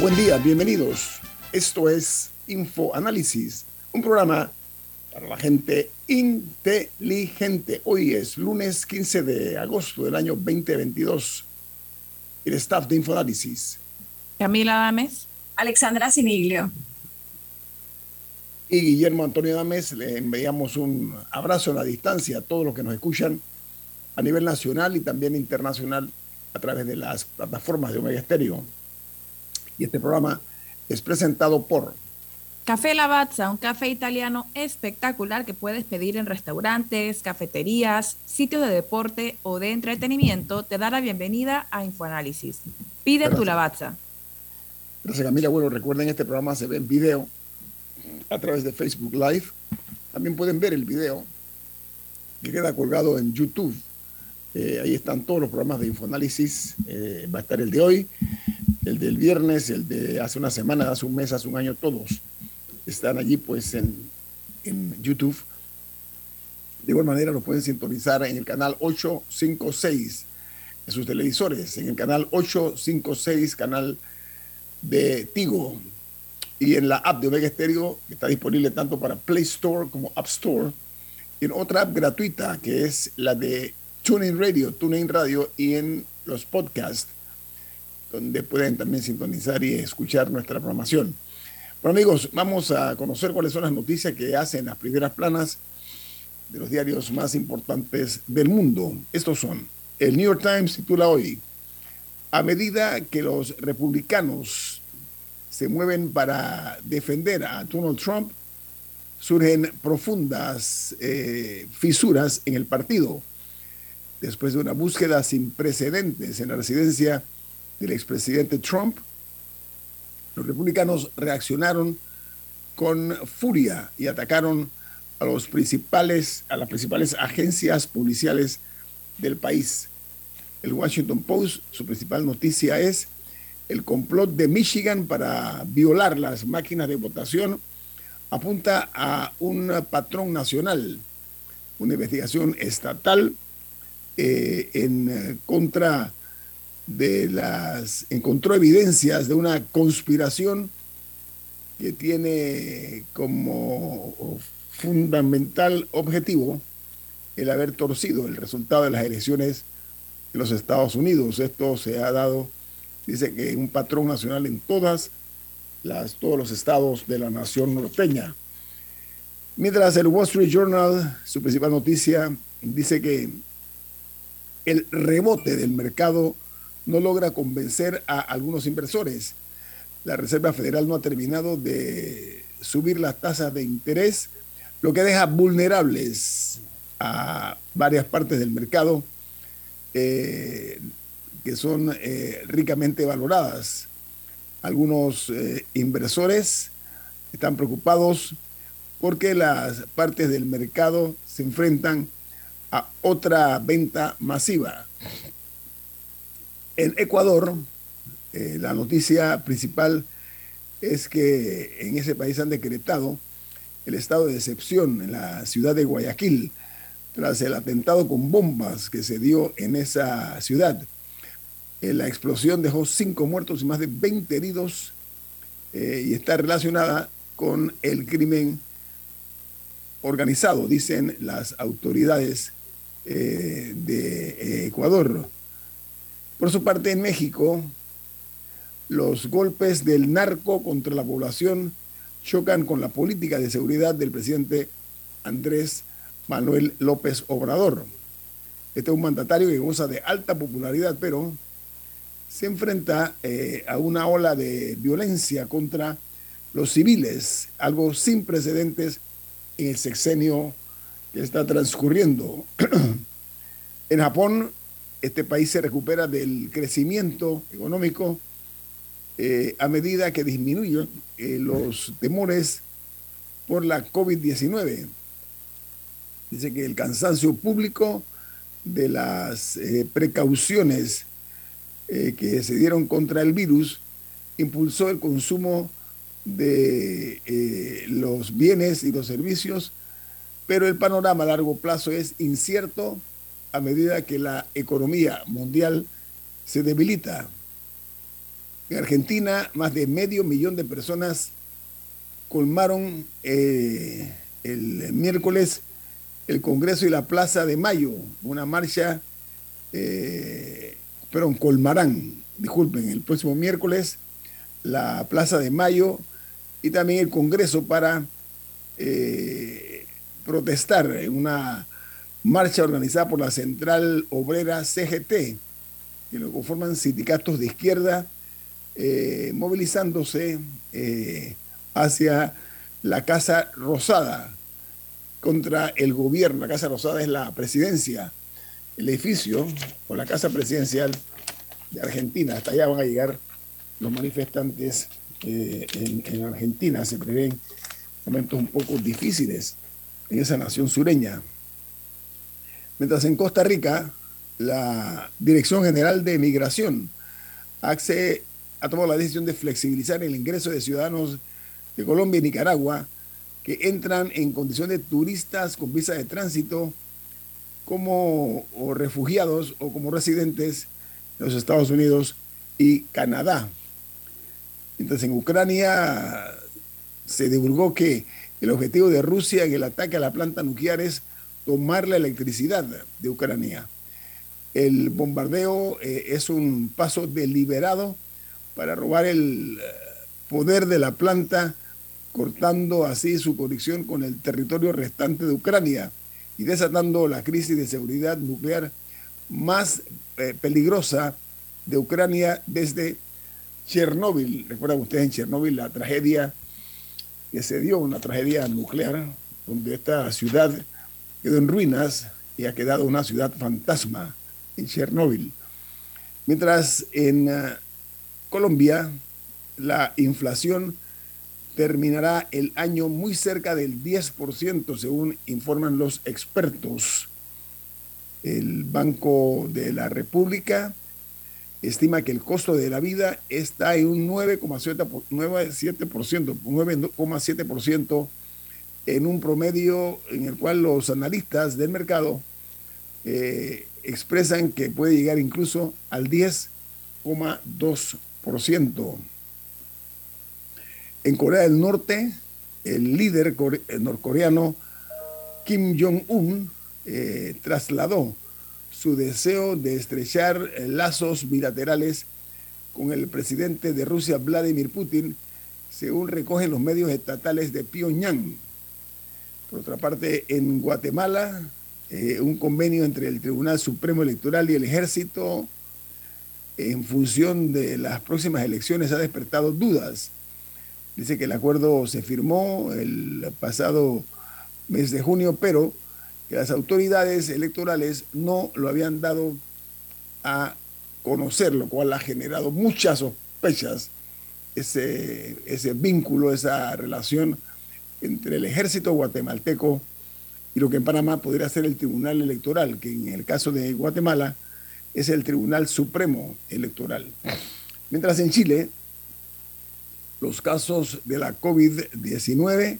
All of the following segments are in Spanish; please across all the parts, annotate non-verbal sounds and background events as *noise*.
Buen día, bienvenidos. Esto es Infoanálisis, un programa para la gente inteligente. Hoy es lunes 15 de agosto del año 2022. El staff de Infoanálisis. Camila Dames. Alexandra Siniglio. Y Guillermo Antonio Dames, le enviamos un abrazo a la distancia a todos los que nos escuchan a nivel nacional y también internacional a través de las plataformas de Omega Stereo y este programa es presentado por Café Lavazza, un café italiano espectacular que puedes pedir en restaurantes, cafeterías, sitios de deporte o de entretenimiento, te da la bienvenida a Infoanálisis. Pide Gracias. tu Lavazza. Gracias Camila. Bueno, recuerden este programa se ve en video a través de Facebook Live. También pueden ver el video que queda colgado en YouTube. Eh, ahí están todos los programas de Infoanálisis. Eh, va a estar el de hoy, el del viernes, el de hace una semana, hace un mes, hace un año, todos están allí pues en, YouTube. De igual manera lo pueden sintonizar en el canal 856 en sus televisores, en el canal 856, canal de Tigo y en la app de Omega Stereo, que está disponible tanto para Play Store como App Store, y en otra app gratuita que es la de TuneIn Radio, TuneIn Radio y en los podcasts, donde pueden también sintonizar y escuchar nuestra programación. Bueno amigos, vamos a conocer cuáles son las noticias que hacen las primeras planas de los diarios más importantes del mundo. Estos son, el New York Times titula hoy, a medida que los republicanos se mueven para defender a Donald Trump, surgen profundas eh, fisuras en el partido. Después de una búsqueda sin precedentes en la residencia del expresidente Trump, los republicanos reaccionaron con furia y atacaron a los principales a las principales agencias policiales del país. El Washington Post, su principal noticia es el complot de Michigan para violar las máquinas de votación apunta a un patrón nacional, una investigación estatal eh, en contra de las encontró evidencias de una conspiración que tiene como fundamental objetivo el haber torcido el resultado de las elecciones en los Estados Unidos. Esto se ha dado, dice que un patrón nacional en todas las, todos los estados de la nación norteña. Mientras el Wall Street Journal, su principal noticia, dice que el rebote del mercado no logra convencer a algunos inversores. La Reserva Federal no ha terminado de subir las tasas de interés, lo que deja vulnerables a varias partes del mercado eh, que son eh, ricamente valoradas. Algunos eh, inversores están preocupados porque las partes del mercado se enfrentan a otra venta masiva. En Ecuador, eh, la noticia principal es que en ese país han decretado el estado de excepción en la ciudad de Guayaquil tras el atentado con bombas que se dio en esa ciudad. Eh, la explosión dejó cinco muertos y más de 20 heridos eh, y está relacionada con el crimen organizado, dicen las autoridades de Ecuador. Por su parte, en México, los golpes del narco contra la población chocan con la política de seguridad del presidente Andrés Manuel López Obrador. Este es un mandatario que goza de alta popularidad, pero se enfrenta eh, a una ola de violencia contra los civiles, algo sin precedentes en el sexenio que está transcurriendo. *clears throat* en Japón, este país se recupera del crecimiento económico eh, a medida que disminuyen eh, los temores por la COVID-19. Dice que el cansancio público de las eh, precauciones que se dieron contra el virus impulsó el consumo de los bienes y los servicios, pero el panorama a largo plazo es incierto a medida que la economía mundial se debilita. En Argentina, más de medio millón de personas colmaron eh, el miércoles el Congreso y la Plaza de Mayo, una marcha, eh, perdón, colmarán, disculpen, el próximo miércoles la Plaza de Mayo y también el Congreso para eh, protestar en una marcha organizada por la Central Obrera CGT, que lo conforman sindicatos de izquierda eh, movilizándose eh, hacia la Casa Rosada contra el gobierno. La Casa Rosada es la presidencia, el edificio o la Casa Presidencial de Argentina. Hasta allá van a llegar los manifestantes eh, en, en, Argentina. Se prevén momentos un poco difíciles en esa nación sureña. Mientras en Costa Rica, la Dirección General de Migración ha tomado la decisión de flexibilizar el ingreso de ciudadanos de Colombia y Nicaragua que entran en condición de turistas con visa de tránsito como refugiados o como residentes en los Estados Unidos y Canadá. Entonces en Ucrania se divulgó que el objetivo de Rusia en el ataque a la planta nuclear es tomar la electricidad de Ucrania. El bombardeo eh, es un paso deliberado para robar el eh, poder de la planta, cortando así su conexión con el territorio restante de Ucrania y desatando la crisis de seguridad nuclear más eh, peligrosa de Ucrania desde Chernóbil. Recuerdan ustedes en Chernóbil la tragedia que se dio, una tragedia nuclear, donde esta ciudad quedó en ruinas y ha quedado una ciudad fantasma en Chernóbil. Mientras en eh, Colombia, la inflación terminará el año muy cerca del 10%, según informan los expertos. El Banco de la República estima que el costo de la vida está en un 9,7%, 9,7% en un promedio en el cual los analistas del mercado eh, expresan que puede llegar incluso al 10,2%. En Corea del Norte, el líder norcoreano Kim Jong-un eh, trasladó su deseo de estrechar lazos bilaterales con el presidente de Rusia, Vladimir Putin, según recogen los medios estatales de Pyongyang. Por otra parte, en Guatemala, eh, un convenio entre el Tribunal Supremo Electoral y el Ejército en función de las próximas elecciones ha despertado dudas. Dice que el acuerdo se firmó el pasado mes de junio, pero que las autoridades electorales no lo habían dado a conocer, lo cual ha generado muchas sospechas, ese, ese vínculo, esa relación entre el ejército guatemalteco y lo que en Panamá podría ser el Tribunal Electoral, que en el caso de Guatemala es el Tribunal Supremo Electoral. Mientras en Chile, los casos de la COVID-19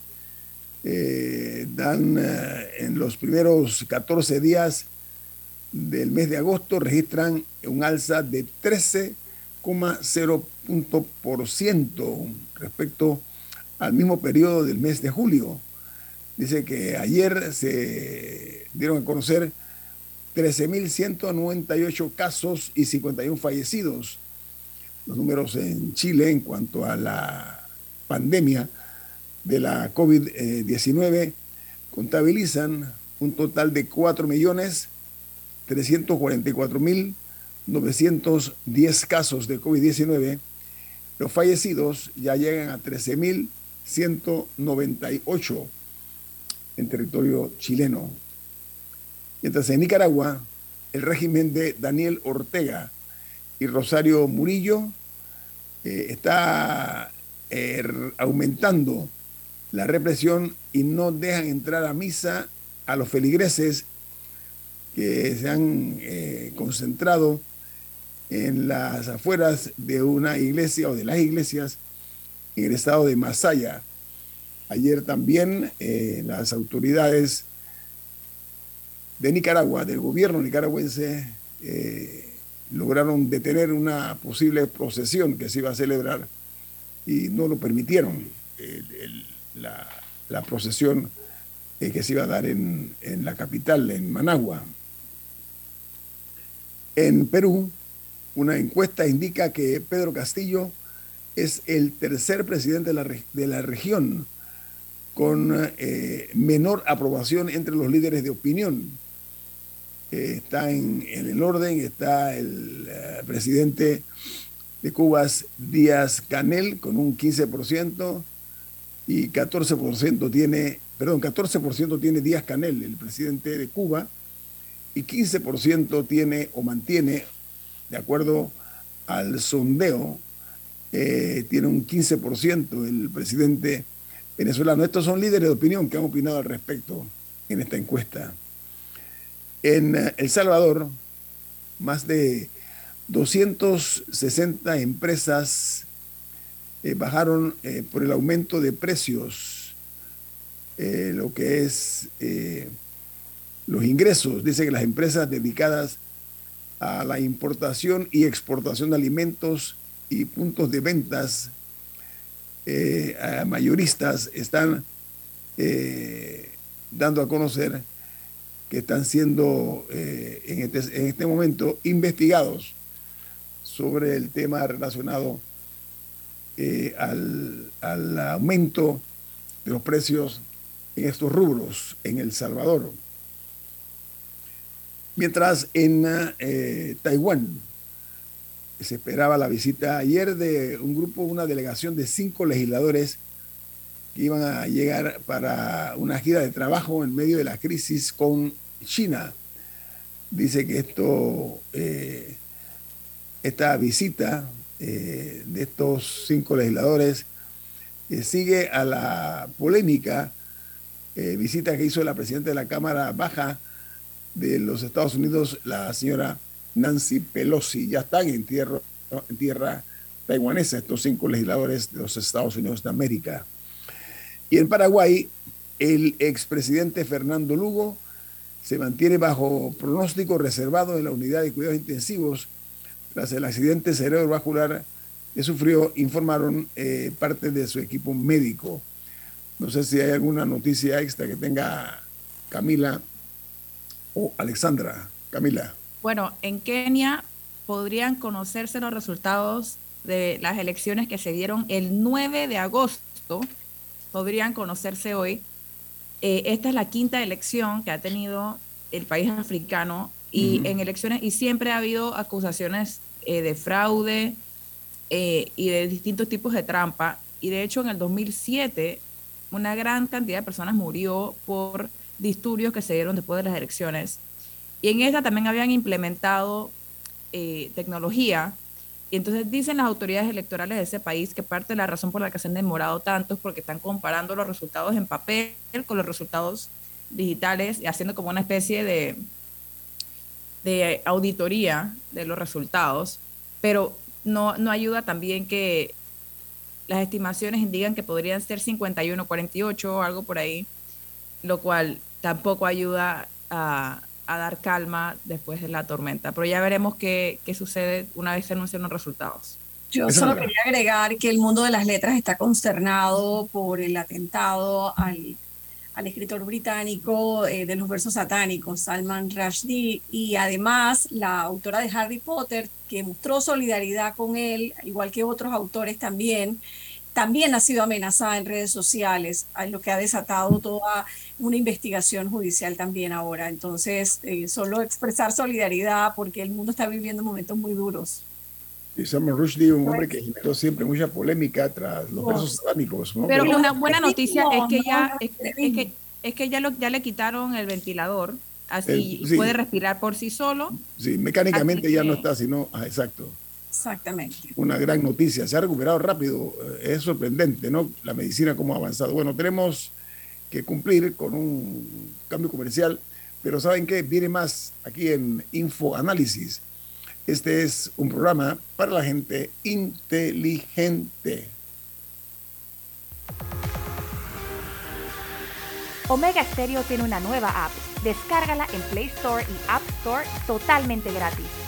eh, dan eh, en los primeros 14 días del mes de agosto registran un alza de 13,0 punto por ciento respecto al mismo periodo del mes de julio. Dice que ayer se dieron a conocer 13.198 casos y 51 fallecidos. Los números en Chile en cuanto a la pandemia de la COVID-19 contabilizan un total de 4 millones 344.910 casos de COVID-19, los fallecidos ya llegan a 13.198 en territorio chileno. Mientras en Nicaragua, el régimen de Daniel Ortega y Rosario Murillo eh, está eh, aumentando la represión y no dejan entrar a misa a los feligreses que se han eh, concentrado en las afueras de una iglesia o de las iglesias en el estado de Masaya. Ayer también eh, las autoridades de Nicaragua, del gobierno nicaragüense, eh, lograron detener una posible procesión que se iba a celebrar y no lo permitieron. la, procesión que se iba a dar en, en la capital, en Managua. En Perú, una encuesta indica que Pedro Castillo es el tercer presidente de la, de la región con eh, menor aprobación entre los líderes de opinión. Eh, está en, el orden, está el eh, presidente de Cuba, Díaz Canel, con un 15%, y 14% tiene, perdón, 14% tiene Díaz Canel, el presidente de Cuba, y 15% tiene o mantiene de acuerdo al sondeo, eh, tiene un 15% el presidente venezolano. Estos son líderes de opinión que han opinado al respecto en esta encuesta. En eh, El Salvador, más de 260 empresas eh, bajaron por el aumento de precios, lo que es los ingresos. Dice que las empresas dedicadas a la importación y exportación de alimentos y puntos de ventas eh, mayoristas están eh, dando a conocer que están siendo eh, en, este, en, este, momento investigados sobre el tema relacionado al, al aumento de los precios en estos rubros en El Salvador. Mientras en Taiwán se esperaba la visita ayer de un grupo, una delegación de cinco legisladores que iban a llegar para una gira de trabajo en medio de la crisis con China. Dice que esto, eh, esta visita eh, de estos cinco legisladores sigue a la polémica visita que hizo la presidenta de la Cámara Baja, de los Estados Unidos, la señora Nancy Pelosi. Ya están en tierra, en tierra taiwanesa estos cinco legisladores de los Estados Unidos de América. Y en Paraguay, el expresidente Fernando Lugo se mantiene bajo pronóstico reservado en la unidad de cuidados intensivos tras el accidente cerebrovascular que sufrió, informaron eh, parte de su equipo médico. No sé si hay alguna noticia extra que tenga Camila Alexandra, Camila. Bueno, en Kenia podrían conocerse los resultados de las elecciones que se dieron el 9 de agosto, podrían conocerse hoy. Eh, esta es la quinta elección que ha tenido el país africano y en elecciones y siempre ha habido acusaciones eh, de fraude eh, y de distintos tipos de trampa. Y de hecho en el 2007 una gran cantidad de personas murió por disturbios que se dieron después de las elecciones. Y en esta también habían implementado eh, tecnología. Y entonces dicen las autoridades electorales de ese país que parte de la razón por la que se han demorado tanto es porque están comparando los resultados en papel con los resultados digitales y haciendo como una especie de, de auditoría de los resultados. Pero no, no ayuda también que las estimaciones indican que podrían ser 51, 48 o algo por ahí, lo cual tampoco ayuda a, dar calma después de la tormenta. Pero ya veremos qué, sucede una vez se anuncien los resultados. Yo solo quería agregar que el mundo de las letras está consternado por el atentado al, escritor británico eh, de los versos satánicos, Salman Rushdie, y además la autora de Harry Potter, que mostró solidaridad con él, igual que otros autores también, también ha sido amenazada en redes sociales, lo que ha desatado toda una investigación judicial también ahora. Entonces, eh, solo expresar solidaridad porque el mundo está viviendo momentos muy duros. Y Salman Rushdie, un hombre que generó siempre mucha polémica tras los versos satánicos. Pero una buena noticia es que ya, es, que, es que ya, lo, ya le quitaron el ventilador, así puede respirar por sí solo. Sí, mecánicamente ya no está, sino, ah, exacto. Exactamente. Una gran noticia, se ha recuperado rápido, eh, es sorprendente, ¿no? La medicina cómo ha avanzado. Bueno, tenemos que cumplir con un cambio comercial, pero ¿saben qué? Viene más aquí en Info Análisis este es un programa para la gente inteligente. Omega Stereo tiene una nueva app. Descárgala en Play Store y App Store totalmente gratis.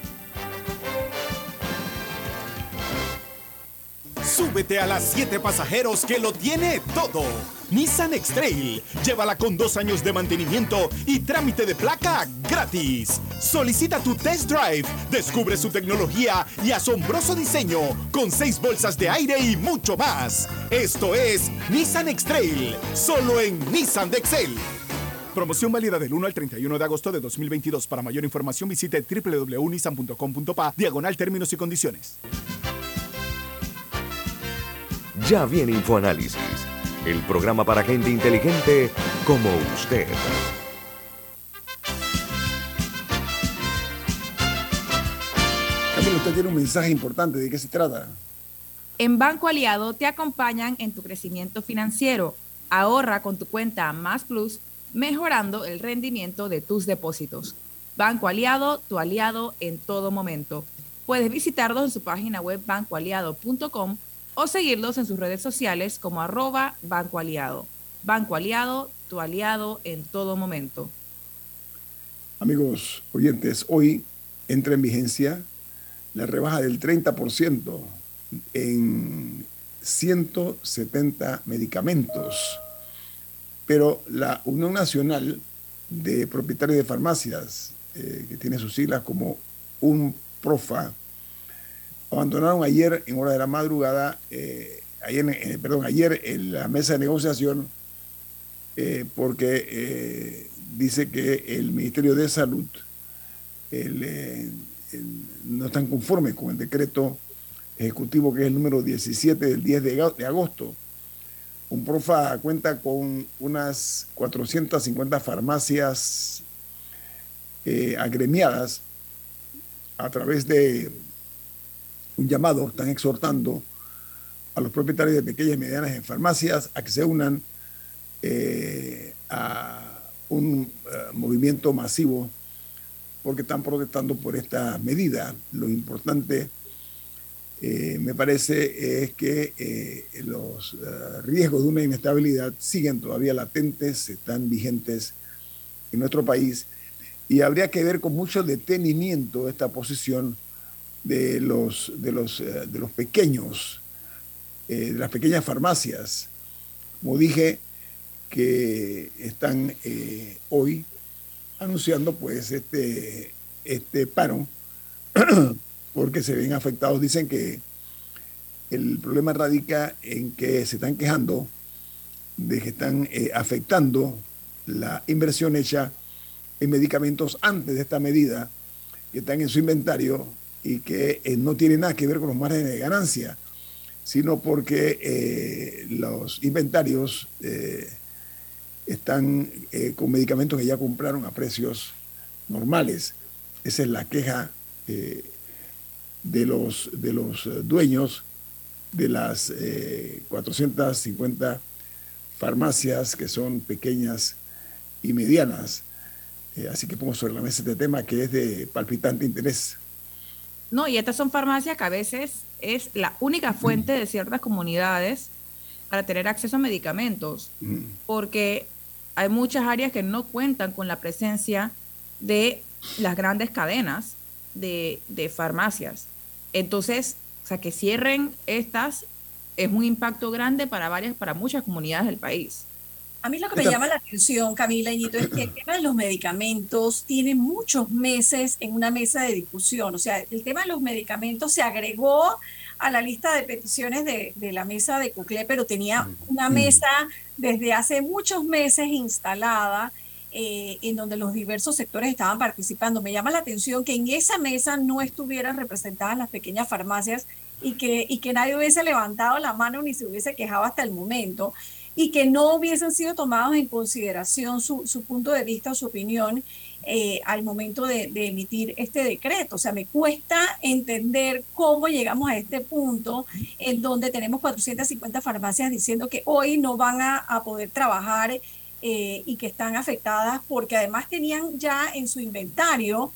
Súbete a las 7 pasajeros que lo tiene todo. Nissan X-Trail. Llévala con dos años de mantenimiento y trámite de placa gratis. Solicita tu test drive. Descubre su tecnología y asombroso diseño con seis bolsas de aire y mucho más. Esto es Nissan X-Trail. Solo en Nissan de Excel. Promoción válida del 1 al 31 de agosto de 2022. Para mayor información visite www.nissan.com.pa diagonal términos y condiciones. Ya viene InfoAnálisis, el programa para gente inteligente como usted. Camilo, usted tiene un mensaje importante. ¿De qué se trata? En Banco Aliado te acompañan en tu crecimiento financiero. Ahorra con tu cuenta Más Plus, mejorando el rendimiento de tus depósitos. Banco Aliado, tu aliado en todo momento. Puedes visitarlos en su página web bancoaliado.com o seguirlos en sus redes sociales como arroba Banco Aliado. Banco Aliado, tu aliado en todo momento. Amigos oyentes, hoy entra en vigencia la rebaja del 30% en 170 medicamentos, pero la Unión Nacional de Propietarios de Farmacias, eh, que tiene sus siglas como un PROFA, abandonaron ayer en hora de la madrugada, eh, ayer, eh, perdón, ayer en la mesa de negociación, eh, porque dice que el Ministerio de Salud no están conformes con el decreto ejecutivo que es el número 17 del 10 de, agosto. Un profa cuenta con unas 450 farmacias agremiadas a través de un llamado, están exhortando a los propietarios de pequeñas y medianas farmacias a que se unan eh, a un eh, movimiento masivo porque están protestando por esta medida. Lo importante, eh, me parece, es que los riesgos de una inestabilidad siguen todavía latentes, están vigentes en nuestro país y habría que ver con mucho detenimiento esta posición de los, de los, eh, de los pequeños, eh, de las pequeñas farmacias, como dije, que están eh, hoy anunciando pues este, este paro *clears throat* porque se ven afectados. Dicen que el problema radica en que se están quejando de que están afectando la inversión hecha en medicamentos antes de esta medida, que están en su inventario y que eh, no tiene nada que ver con los márgenes de ganancia, sino porque eh, los inventarios están con medicamentos que ya compraron a precios normales. Esa es la queja de los, de los dueños de las 450 farmacias que son pequeñas y medianas. Eh, así que pongo sobre la mesa este tema que es de palpitante interés. No, y estas son farmacias que a veces es la única fuente de ciertas comunidades para tener acceso a medicamentos, porque hay muchas áreas que no cuentan con la presencia de las grandes cadenas de, de farmacias. Entonces, o sea, que cierren estas es un impacto grande para varias, para muchas comunidades del país. A mí lo que me llama la atención, Camila Iñito, es que el *clears throat* tema de los medicamentos tiene muchos meses en una mesa de discusión. O sea, el tema de los medicamentos se agregó a la lista de peticiones de, de la mesa de Cuclé, pero tenía una mesa desde hace muchos meses instalada eh, en donde los diversos sectores estaban participando. Me llama la atención que en esa mesa no estuvieran representadas las pequeñas farmacias y que, y que nadie hubiese levantado la mano ni se hubiese quejado hasta el momento y que no hubiesen sido tomados en consideración su, su punto de vista o su opinión eh, al momento de, emitir este decreto. O sea, me cuesta entender cómo llegamos a este punto en donde tenemos 450 farmacias diciendo que hoy no van a, a poder trabajar eh, y que están afectadas porque además tenían ya en su inventario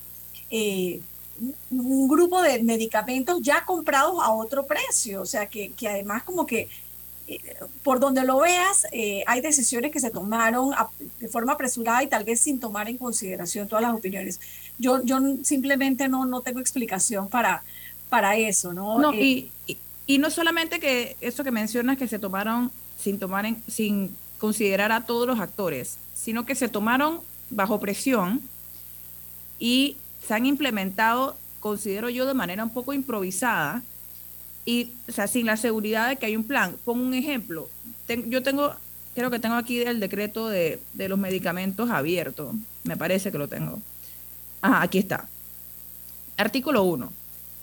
eh, un grupo de medicamentos ya comprados a otro precio, o sea que, que además como que por donde lo veas, eh, hay decisiones que se tomaron de forma apresurada y tal vez sin tomar en consideración todas las opiniones. Yo, yo simplemente no, no tengo explicación para, para eso, ¿no? no eh, y, y, no solamente que eso que mencionas que se tomaron sin tomar en, sin considerar a todos los actores, sino que se tomaron bajo presión y se han implementado, considero yo, de manera un poco improvisada y, o sea, sin la seguridad de que hay un plan. Pongo un ejemplo. yo tengo, creo que tengo aquí el decreto de, de los medicamentos abierto. Me parece que lo tengo. Ajá, aquí está. Artículo 1.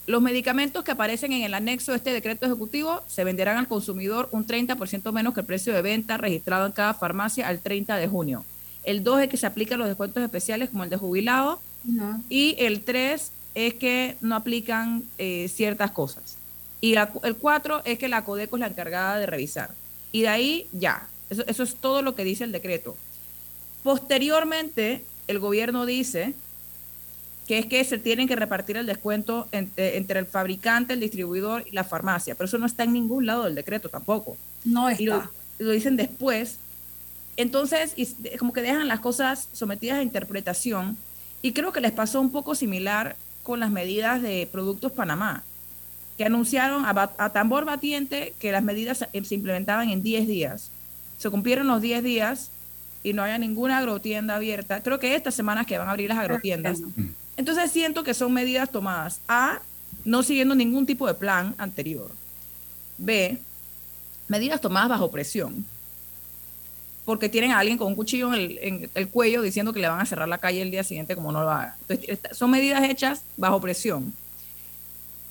Los medicamentos que aparecen en el anexo de este decreto ejecutivo se venderán al consumidor un 30% menos que el precio de venta registrado en cada farmacia al 30 de junio. El 2 es que se aplican los descuentos especiales como el de jubilado, y el 3 es que no aplican eh, ciertas cosas. Y el 4 es que la Codeco es la encargada de revisar. Y de ahí ya, eso, eso es todo lo que dice el decreto. Posteriormente, el gobierno dice que es que se tienen que repartir el descuento entre, entre, el fabricante, el distribuidor y la farmacia, pero eso no está en ningún lado del decreto tampoco. No está. Y lo, lo dicen después. Entonces, y como que dejan las cosas sometidas a interpretación y creo que les pasó un poco similar con las medidas de Productos Panamá, que anunciaron a, a tambor batiente que las medidas se implementaban en 10 días. Se cumplieron los 10 días y no había ninguna agrotienda abierta. Creo que estas semanas que van a abrir las agrotiendas. Entonces siento que son medidas tomadas A, no siguiendo ningún tipo de plan anterior. B, medidas tomadas bajo presión porque tienen a alguien con un cuchillo en el, en el, cuello diciendo que le van a cerrar la calle el día siguiente como no lo haga. Entonces, son medidas hechas bajo presión.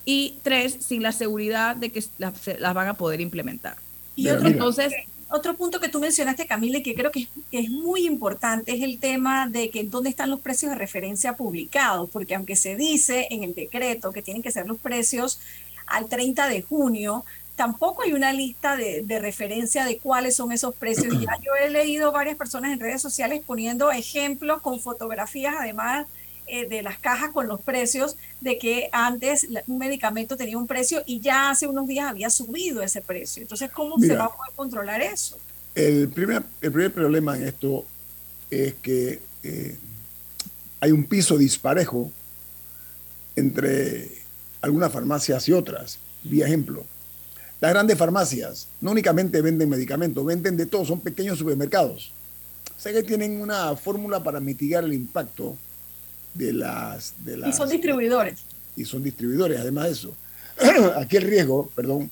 Y tres, sin la seguridad de que las, las van a poder implementar. Y otro, entonces, otro punto que tú mencionaste, Camila, y que creo que es, que es, muy importante, es el tema de que dónde están los precios de referencia publicados, porque aunque se dice en el decreto que tienen que ser los precios al 30 de junio, tampoco hay una lista de, de, referencia de cuáles son esos precios. *clears throat* Ya yo he leído varias personas en redes sociales poniendo ejemplos con fotografías, además eh, de las cajas con los precios, de que antes un medicamento tenía un precio y ya hace unos días había subido ese precio. Entonces, ¿cómo Mira, se va a poder controlar eso? El primer, el primer problema en esto es que eh, hay un piso disparejo entre algunas farmacias y otras. Vía ejemplo, las grandes farmacias no únicamente venden medicamentos, venden de todo, son pequeños supermercados. O sea que tienen una fórmula para mitigar el impacto de las... De las y son distribuidores. y son distribuidores. Además de eso, *clears throat* aquí el riesgo, perdón,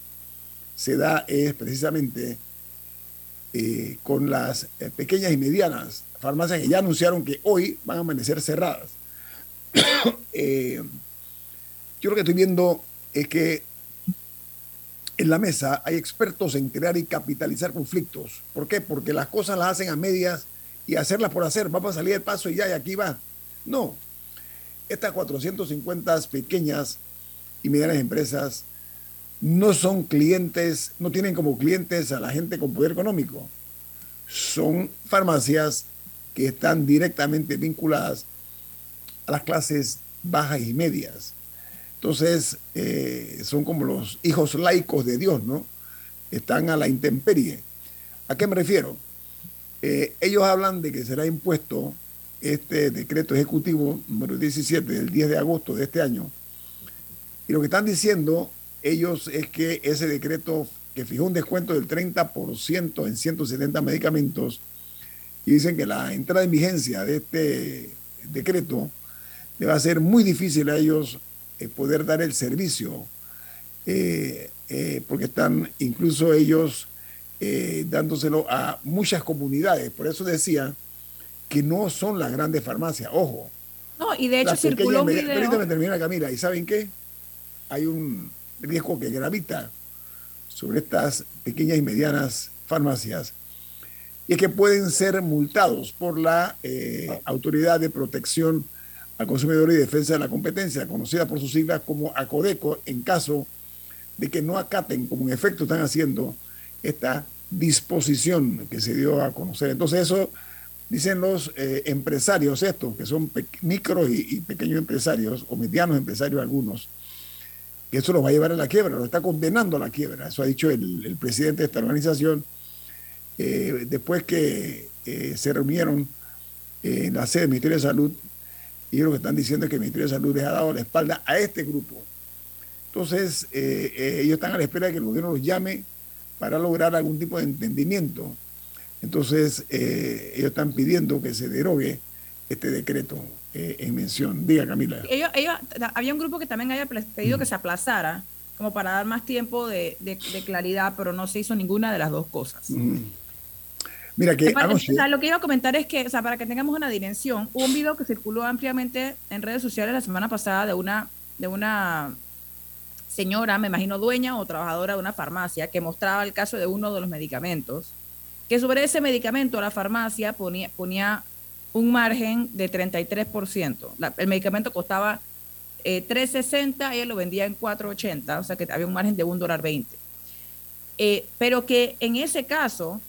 se da es precisamente eh, con las eh, pequeñas y medianas farmacias que ya anunciaron que hoy van a amanecer cerradas. *clears throat* Eh, yo lo que estoy viendo es que en la mesa hay expertos en crear y capitalizar conflictos. ¿Por qué? Porque las cosas las hacen a medias y hacerlas por hacer. Vamos a salir del paso y ya, y aquí va. No. Estas 450 pequeñas y medianas empresas no son clientes, no tienen como clientes a la gente con poder económico. Son farmacias que están directamente vinculadas a las clases bajas y medias. Entonces, eh, son como los hijos laicos de Dios, ¿no? Están a la intemperie. ¿A qué me refiero? Eh, ellos hablan de que será impuesto este decreto ejecutivo número 17 del 10 de agosto de este año. Y lo que están diciendo ellos es que ese decreto que fijó un descuento del 30% en 170 medicamentos y dicen que la entrada en vigencia de este decreto le va a ser muy difícil a ellos eh, poder dar el servicio, eh, eh, porque están incluso ellos dándoselo a muchas comunidades. Por eso decía que no son las grandes farmacias, ojo. No, y de hecho circuló un video... Permítame terminar, Camila, ¿y saben qué? Hay un riesgo que gravita sobre estas pequeñas y medianas farmacias y es que pueden ser multados por la eh, Autoridad de Protección al Consumidor y Defensa de la Competencia, conocida por sus siglas como ACODECO, en caso de que no acaten, como en efecto están haciendo, esta disposición que se dio a conocer. Entonces eso dicen los eh, empresarios estos, que son micros y pequeños empresarios, o medianos empresarios algunos, que eso lo va a llevar a la quiebra, lo está condenando a la quiebra. Eso ha dicho el, presidente de esta organización eh, después que eh, se reunieron en la sede del Ministerio de Salud y lo que están diciendo es que el Ministerio de Salud les ha dado la espalda a este grupo. Entonces, ellos están a la espera de que el gobierno los llame para lograr algún tipo de entendimiento. Entonces, ellos están pidiendo que se derogue este decreto. Eh, en mención. Diga, Camila. Ellos, había un grupo que también había pedido que se aplazara, como para dar más tiempo de, claridad, pero no se hizo ninguna de las dos cosas. Mira que lo que iba a comentar es que, o sea, para que tengamos una dimensión, hubo un video que circuló ampliamente en redes sociales la semana pasada de una, de una señora, me imagino dueña o trabajadora de una farmacia, que mostraba el caso de uno de los medicamentos, que sobre ese medicamento la farmacia ponía, un margen de 33%. el medicamento costaba 3.60, eh, ella lo vendía en 4.80, o sea que había un margen de un dólar 20. Eh, pero que en ese caso,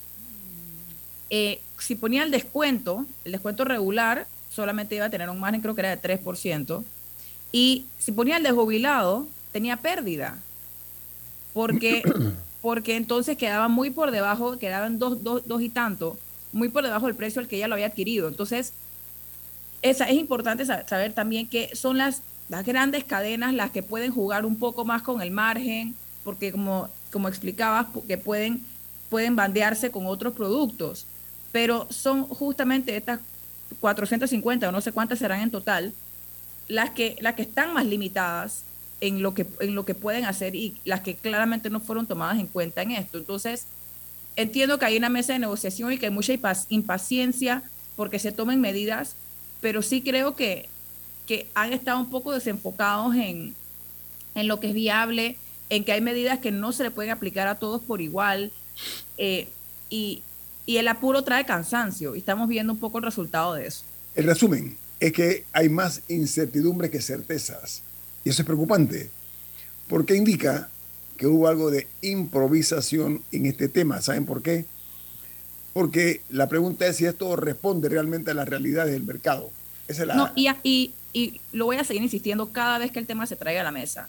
eh, si ponía el descuento, el descuento regular, solamente iba a tener un margen, creo que era de 3%, y si ponía el de jubilado, tenía pérdida, porque, *coughs* porque entonces quedaba muy por debajo, quedaban dos, dos, dos y tanto muy por debajo del precio al que ella lo había adquirido. Entonces, esa, es importante saber, también que son las, las grandes cadenas las que pueden jugar un poco más con el margen, porque como, como explicabas, que pueden, pueden bandearse con otros productos. Pero son justamente estas 450 o no sé cuántas serán en total, las que, las que están más limitadas en lo, que, en lo que pueden hacer y las que claramente no fueron tomadas en cuenta en esto. Entonces, entiendo que hay una mesa de negociación y que hay mucha impaciencia porque se tomen medidas, pero sí creo que, que han estado un poco desenfocados en, en lo que es viable, en que hay medidas que no se le pueden aplicar a todos por igual. Eh, y, y el apuro trae cansancio y estamos viendo un poco el resultado de eso. El resumen es que hay más incertidumbre que certezas y eso es preocupante porque indica que hubo algo de improvisación en este tema. ¿Saben por qué? Porque la pregunta es si esto responde realmente a las realidades del mercado. No, y, y, lo voy a seguir insistiendo cada vez que el tema se traiga a la mesa.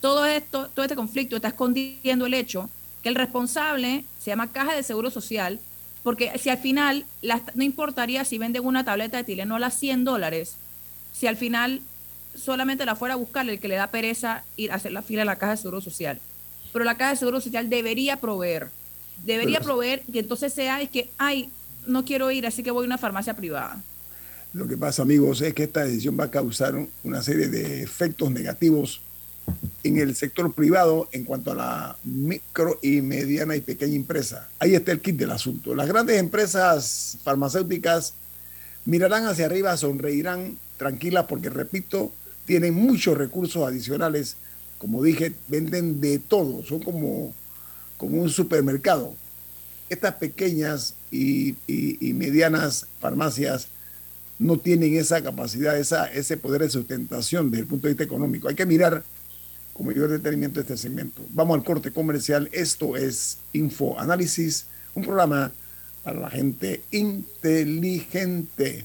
Todo esto, todo este conflicto está escondiendo el hecho que el responsable se llama Caja de Seguro Social, porque si al final no importaría si venden una tableta de Tileno a las 100 dólares, si al final solamente la fuera a buscar el que le da pereza ir a hacer la fila en la caja de seguro social. Pero la caja de seguro social debería proveer, debería proveer que entonces sea es que, ay, no quiero ir, así que voy a una farmacia privada. Lo que pasa, amigos, es que esta decisión va a causar una serie de efectos negativos en el sector privado en cuanto a la micro y mediana y pequeña empresa. Ahí está el kit del asunto. Las grandes empresas farmacéuticas mirarán hacia arriba, sonreirán tranquilas porque, repito, tienen muchos recursos adicionales. Como dije, venden de todo, son como, como un supermercado. Estas pequeñas y, medianas farmacias no tienen esa capacidad, esa, ese poder de sustentación desde el punto de vista económico. Hay que mirar con mayor detenimiento este segmento. Vamos al corte comercial. Esto es Info Análisis, un programa para la gente inteligente.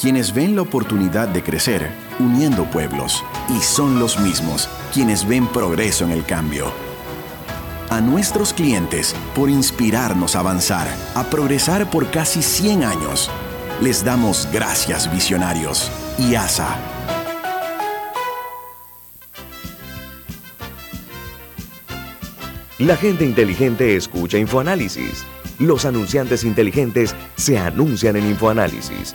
quienes ven la oportunidad de crecer uniendo pueblos y son los mismos quienes ven progreso en el cambio. A nuestros clientes por inspirarnos a avanzar, a progresar por casi 100 años. Les damos gracias visionarios y ASA. La gente inteligente escucha InfoAnálisis. Los anunciantes inteligentes se anuncian en InfoAnálisis.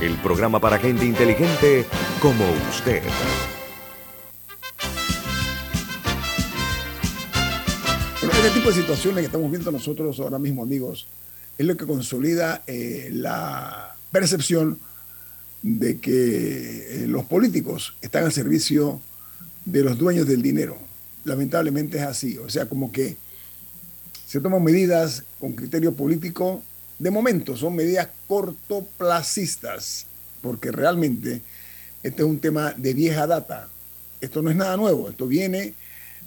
el programa para gente inteligente como usted. Bueno, este tipo de situaciones que estamos viendo nosotros ahora mismo, amigos, es lo que consolida eh, la percepción de que eh, los políticos están al servicio de los dueños del dinero. Lamentablemente es así. O sea, como que se toman medidas con criterio político de momento son medidas cortoplacistas, porque realmente este es un tema de vieja data. Esto no es nada nuevo, esto viene...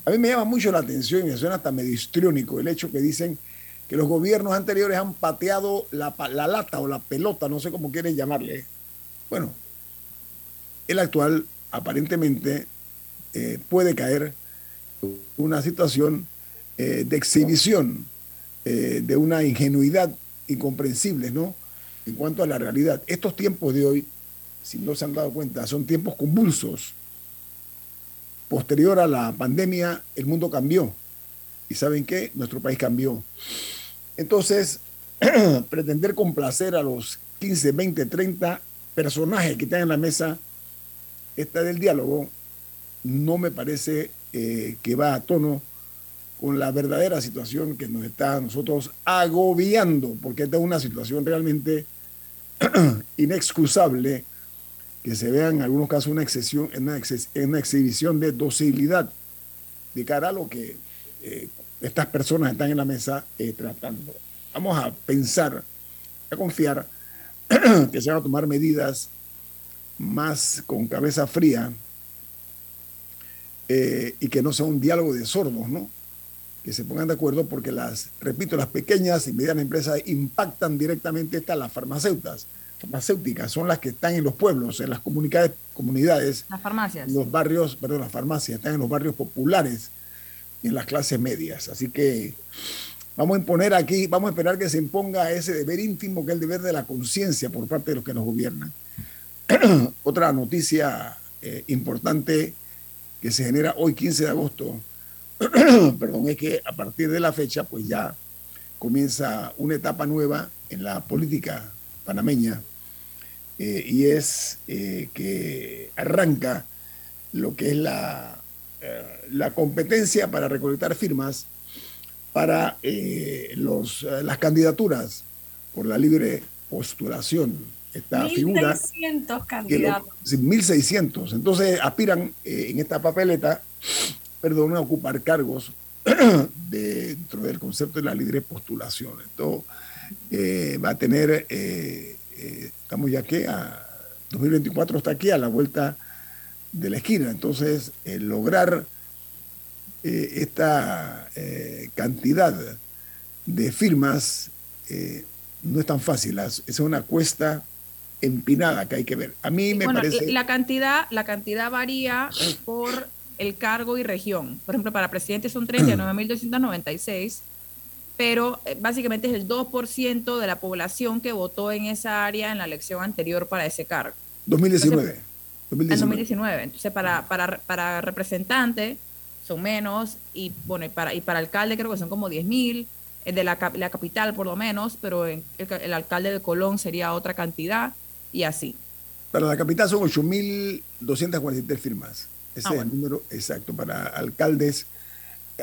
A mí me llama mucho la atención y me suena hasta medio histriónico el hecho que dicen que los gobiernos anteriores han pateado la, lata o la pelota, no sé cómo quieren llamarle. Bueno, el actual aparentemente eh, puede caer una situación eh, de exhibición, eh, de una ingenuidad incomprensibles, ¿no? En cuanto a la realidad. Estos tiempos de hoy, si no se han dado cuenta, son tiempos convulsos. Posterior a la pandemia, el mundo cambió. ¿Y saben qué? Nuestro país cambió. Entonces, *clears throat* pretender complacer a los 15, 20, 30 personajes que están en la mesa esta del diálogo no me parece eh, que va a tono con la verdadera situación que nos está a nosotros agobiando, porque esta es una situación realmente *clears throat* inexcusable que se vea en algunos casos una, excesión, una, una exhibición de docilidad de cara a lo que eh, estas personas están en la mesa eh, tratando. Vamos a pensar, a confiar *clears throat* que se van a tomar medidas más con cabeza fría eh, y que no sea un diálogo de sordos, ¿no? Que se pongan de acuerdo porque las, repito, las pequeñas y medianas empresas impactan directamente estas las farmacéuticas. Farmacéuticas son las que están en los pueblos, en las comunidades, comunidades. Las farmacias. Los barrios, perdón, las farmacias están en los barrios populares y en las clases medias. Así que vamos a imponer aquí, vamos a esperar que se imponga ese deber íntimo que es el deber de la conciencia por parte de los que nos gobiernan. *clears throat* Otra noticia eh, importante que se genera hoy 15 de agosto *clears throat* perdón, es que a partir de la fecha, pues ya comienza una etapa nueva en la política panameña. eh, y es eh, que arranca lo que es la, eh, la competencia para recolectar firmas para los, las candidaturas por la libre postulación. Esta 1.600 figura. candidatos. Que lo- 1.600. Entonces aspiran en esta papeleta, perdón, a ocupar cargos *clears throat* dentro del concepto de la libre postulación. Esto eh, va a tener, eh, eh, estamos ya que a 2024 está aquí a la vuelta de la esquina. Entonces, lograr esta cantidad de firmas no es tan fácil. Es una cuesta empinada que hay que ver. A mí me Bueno, parece... la cantidad, la cantidad varía por el cargo y región. Por ejemplo, para presidente son 39.296, *clears throat* pero eh, básicamente es el 2% de la población que votó en esa área en la elección anterior para ese cargo. 2019. En 2019. 2019. Entonces, para, para, para representante son menos y, bueno, y para, y para alcalde creo que son como 10.000, el de la, la capital por lo menos, pero en- el, el alcalde de Colón sería otra cantidad y así. Para la capital son 8.243 firmas. Ese Ah, es bueno. el número exacto. Para alcaldes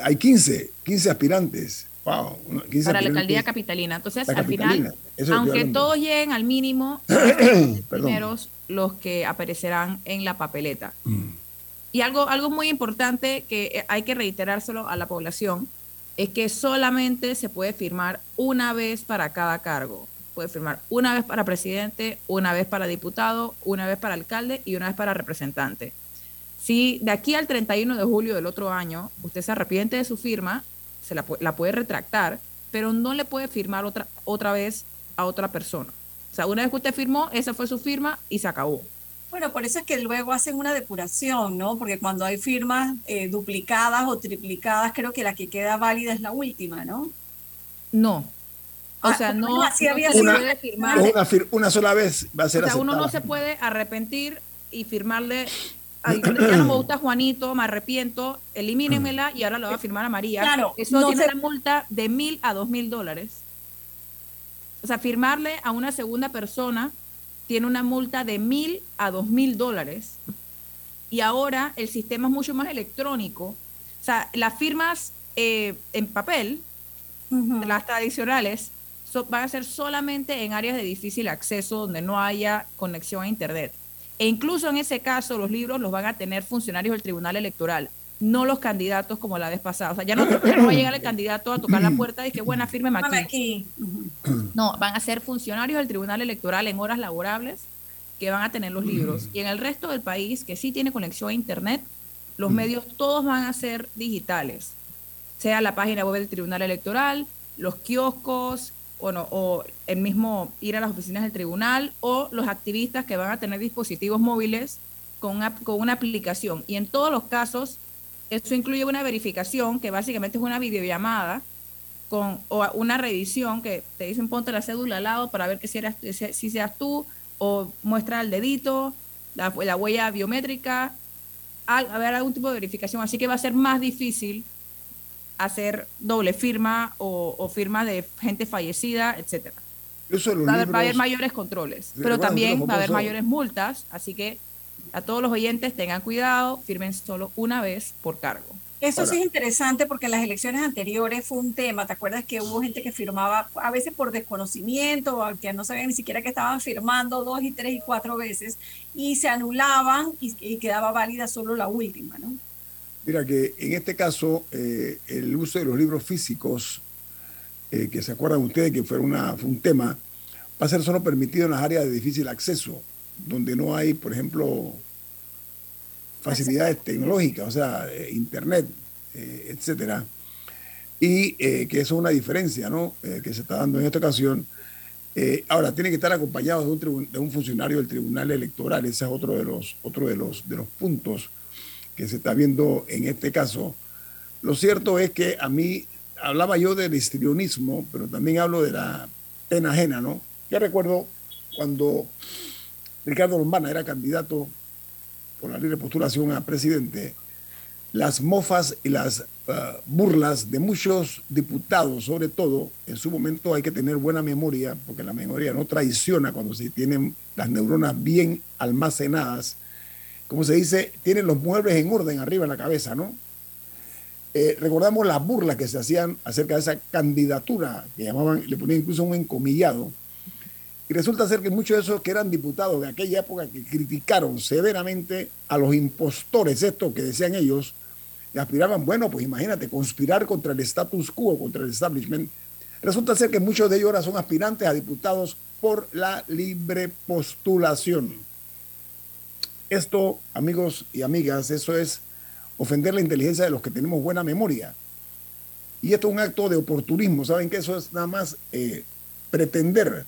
hay 15, 15 aspirantes. Wow, 15 para la alcaldía capitalina. Entonces, La al capitalina, final, aunque todos lleguen al mínimo, *clears throat* primeros los que aparecerán en la papeleta. Mm. Y algo, algo muy importante que eh, hay que reiterárselo a la población es que solamente se puede firmar una vez para cada cargo. Puede firmar una vez para presidente, una vez para diputado, una vez para alcalde y una vez para representante. Si de aquí al 31 de julio del otro año usted se arrepiente de su firma, se la, la puede retractar, pero no le puede firmar otra, otra vez a otra persona. O sea, una vez que usted firmó, esa fue su firma y se acabó. Bueno, por eso es que luego hacen una depuración, ¿no? Porque cuando hay firmas eh, duplicadas o triplicadas, creo que la que queda válida es la última, ¿no? No. O Ah, sea, no, así no había se sido. puede firmar. Una, fir- una sola vez va a ser O sea, uno no se puede arrepentir y firmarle. "Ay, *clears throat* ya no me gusta Juanito, me arrepiento, elimínenmela y ahora le voy a firmar a María. Claro, Eso no tiene se- una multa de mil a dos mil dólares. O sea, firmarle a una segunda persona tiene una multa de mil a dos mil dólares. Y ahora el sistema es mucho más electrónico. O sea, las firmas eh, en papel, las tradicionales, so- van a ser solamente en áreas de difícil acceso donde no haya conexión a Internet. E incluso en ese caso, los libros los van a tener funcionarios del Tribunal Electoral, no los candidatos como la vez pasada. O sea, ya no, ya no va a llegar el candidato a tocar la puerta y que, buena. Firmame aquí. No, van a ser funcionarios del Tribunal Electoral en horas laborables que van a tener los libros. Y en el resto del país, que sí tiene conexión a Internet, los medios todos van a ser digitales. Sea la página web del Tribunal Electoral, los kioscos, bueno, o el mismo ir a las oficinas del tribunal, o los activistas que van a tener dispositivos móviles con una, con una aplicación. Y en todos los casos, eso incluye una verificación, que básicamente es una videollamada, con o una revisión que te dicen ponte la cédula al lado para ver que si, eras, si, seas tú o muestra el dedito, la, la huella biométrica, al- a ver algún tipo de verificación. Así que va a ser más difícil hacer doble firma o, o firma de gente fallecida, etcétera. Eso Va a, haber, va a haber mayores controles, pero bueno, también va a haber mayores multas, así que a todos los oyentes tengan cuidado, firmen solo una vez por cargo. Eso Ahora- sí es interesante porque en las elecciones anteriores fue un tema. ¿Te acuerdas que hubo gente que firmaba a veces por desconocimiento o que no sabían ni siquiera que estaban firmando dos y tres y cuatro veces y se anulaban y, y quedaba válida solo la última, ¿no? Mira que en este caso eh, el uso de los libros físicos, eh, que se acuerdan ustedes que fue, una, fue un tema, va a ser solo permitido en las áreas de difícil acceso, donde no hay, por ejemplo, facilidades tecnológicas, o sea, eh, internet, etcétera. Y que eso es una diferencia ¿no? Que se está dando en esta ocasión. Ahora, tiene que estar acompañado de un, de un funcionario del Tribunal Electoral, ese es otro de los, otro de los, de los puntos que se está viendo en este caso. Lo cierto es que a mí, hablaba yo del histrionismo, pero también hablo de la pena ajena, ¿no? Yo recuerdo cuando Ricardo Lombana era candidato por la libre postulación a presidente, las mofas y las ah, burlas de muchos diputados, sobre todo, en su momento hay que tener buena memoria, porque la memoria no traiciona cuando se tienen las neuronas bien almacenadas. Como se dice, tienen los muebles en orden arriba en la cabeza, ¿no? Eh, recordamos las burlas que se hacían acerca de esa candidatura, que llamaban, le ponían incluso un encomillado. Y resulta ser que muchos de esos que eran diputados de aquella época que criticaron severamente a los impostores, esto que decían ellos, y aspiraban, bueno, pues imagínate, conspirar contra el status quo, contra el establishment. Resulta ser que muchos de ellos ahora son aspirantes a diputados por la libre postulación. Esto, amigos y amigas, eso es ofender la inteligencia de los que tenemos buena memoria. Y esto es un acto de oportunismo. ¿Saben que Eso es nada más eh, pretender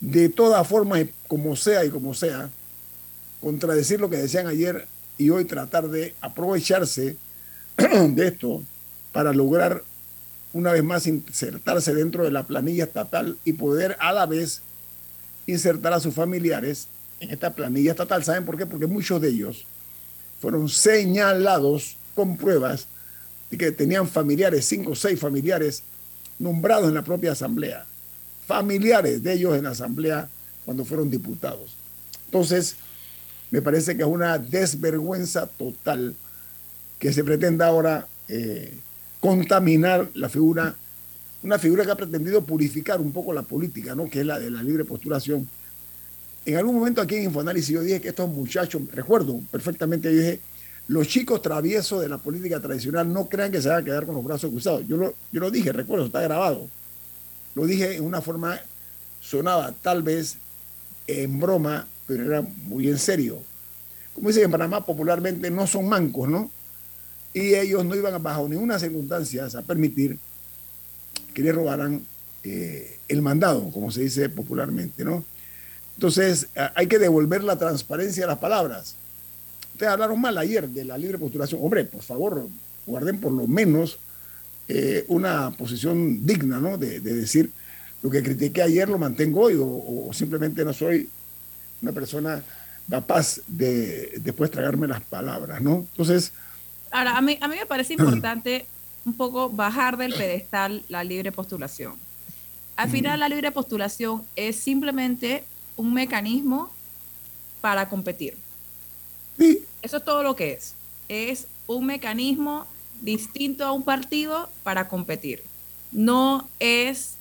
de toda forma, como sea y como sea, contradecir lo que decían ayer y hoy tratar de aprovecharse *clears throat* de esto para lograr una vez más insertarse dentro de la planilla estatal y poder a la vez insertar a sus familiares en esta planilla estatal. ¿Saben por qué? Porque muchos de ellos fueron señalados con pruebas de que tenían familiares, cinco o seis familiares nombrados en la propia asamblea, familiares de ellos en la asamblea cuando fueron diputados. Entonces, me parece que es una desvergüenza total que se pretenda ahora eh, contaminar la figura, una figura que ha pretendido purificar un poco la política, ¿no? que es la de la libre postulación. En algún momento aquí en Infoanálisis yo dije que estos muchachos, recuerdo perfectamente, dije, los chicos traviesos de la política tradicional no crean que se van a quedar con los brazos cruzados. Yo lo, yo lo dije, recuerdo, está grabado. Lo dije en una forma, sonaba tal vez en broma, pero era muy en serio. Como dicen en Panamá popularmente, no son mancos, ¿no? y ellos no iban bajo ninguna circunstancia a permitir que le robaran eh, el mandado, como se dice popularmente, ¿no? Entonces, hay que devolver la transparencia a las palabras. Ustedes hablaron mal ayer de la libre postulación. Hombre, por favor, guarden por lo menos eh, una posición digna, ¿no? De, decir lo que critiqué ayer lo mantengo hoy o, simplemente no soy una persona capaz de después tragarme las palabras, ¿no? Entonces, Ahora, a mí, a mí me parece importante *clears throat* un poco bajar del pedestal la libre postulación. Al final, la libre postulación es simplemente un mecanismo para competir. Eso es todo lo que es. Es un mecanismo distinto a un partido para competir. No es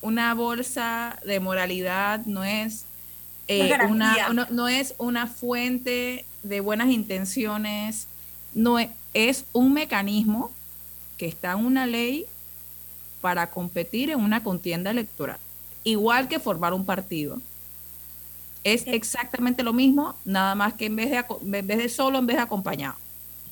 una bolsa de moralidad, no es, eh, una, no es una fuente de buenas intenciones no es, un mecanismo que está en una ley para competir en una contienda electoral, igual que formar un partido. Es exactamente lo mismo, nada más que en vez de, en vez de solo, en vez de acompañado.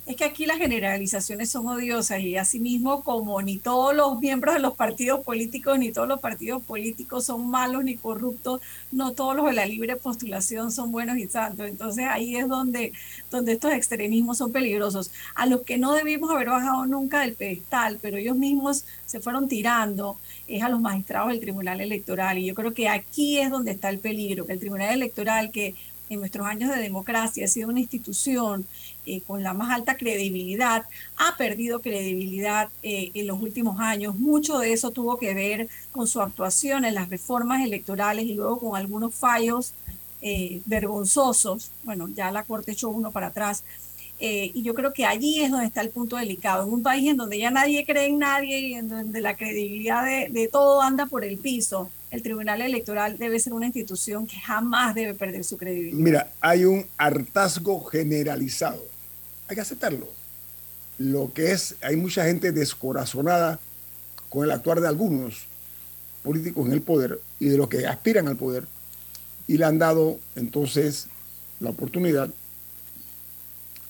Es que aquí las generalizaciones son odiosas y asimismo como ni todos los miembros de los partidos políticos ni todos los partidos políticos son malos ni corruptos, no todos los de la libre postulación son buenos y santos. Entonces ahí es donde, donde estos extremismos son peligrosos. A los que no debimos haber bajado nunca del pedestal, pero ellos mismos se fueron tirando, es a los magistrados del Tribunal Electoral. Y yo creo que aquí es donde está el peligro, que el Tribunal Electoral que en nuestros años de democracia ha sido una institución eh, con la más alta credibilidad, ha perdido credibilidad eh, en los últimos años. Mucho de eso tuvo que ver con su actuación en las reformas electorales y luego con algunos fallos eh, vergonzosos. Bueno, ya la Corte echó uno para atrás. Y yo creo que allí es donde está el punto delicado. En un país en donde ya nadie cree en nadie y en donde la credibilidad de, de todo anda por el piso, el Tribunal Electoral debe ser una institución que jamás debe perder su credibilidad. Mira, hay un hartazgo generalizado hay que aceptarlo. Lo que es, hay mucha gente descorazonada con el actuar de algunos políticos en el poder y de los que aspiran al poder y le han dado entonces la oportunidad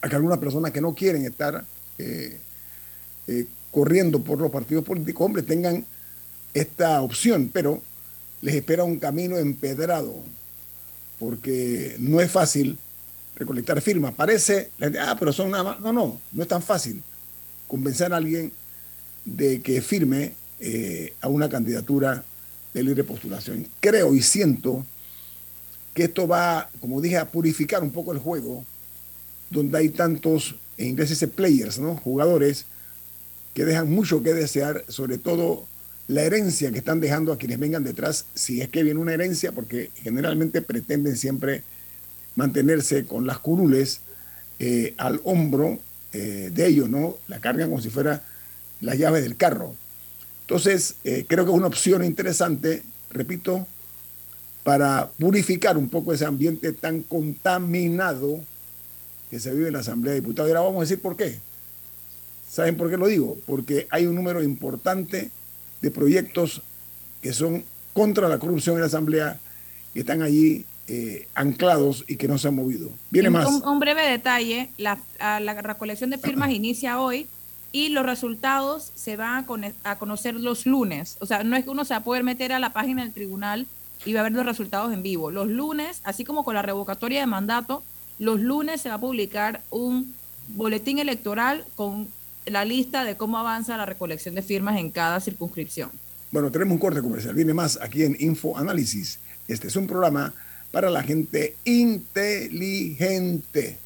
a que algunas personas que no quieren estar eh, eh, corriendo por los partidos políticos, hombre, tengan esta opción, pero les espera un camino empedrado, porque no es fácil recolectar firmas. Parece, ah, pero son nada más. No, no, no es tan fácil convencer a alguien de que firme eh, a una candidatura de libre postulación. Creo y siento que esto va, como dije, a purificar un poco el juego, donde hay tantos en inglés players, ¿no? Jugadores que dejan mucho que desear, sobre todo la herencia que están dejando a quienes vengan detrás, si es que viene una herencia, porque generalmente pretenden siempre mantenerse con las curules eh, al hombro eh, de ellos, ¿no? La cargan como si fuera la llave del carro. Entonces, eh, creo que es una opción interesante, repito, para purificar un poco ese ambiente tan contaminado que se vive en la Asamblea de Diputados. Y ahora vamos a decir por qué. ¿Saben por qué lo digo? Porque hay un número importante de proyectos que son contra la corrupción en la Asamblea, que están allí eh, anclados y que no se han movido. Viene más. Un, breve detalle, la, la, recolección de firmas *clears throat* inicia hoy y los resultados se van a, a, conocer los lunes. O sea, no es que uno se va a poder meter a la página del tribunal y va a ver los resultados en vivo. Los lunes, así como con la revocatoria de mandato, los lunes se va a publicar un boletín electoral con la lista de cómo avanza la recolección de firmas en cada circunscripción. Bueno, tenemos un corte comercial. Viene más aquí en Info Análisis. Este es un programa para la gente inteligente.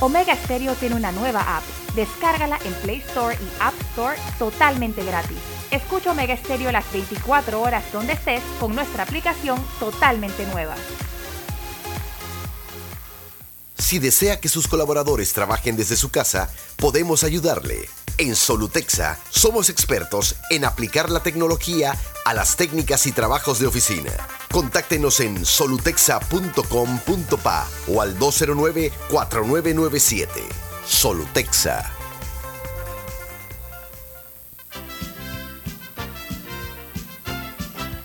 Omega Stereo tiene una nueva app. Descárgala en Play Store y App Store totalmente gratis. Escucha Omega Stereo las 24 horas donde estés con nuestra aplicación totalmente nueva. Si desea que sus colaboradores trabajen desde su casa, podemos ayudarle. En Solutexa somos expertos en aplicar la tecnología a las técnicas y trabajos de oficina. Contáctenos en solutexa.com.pa o al 209-4997. Solutexa.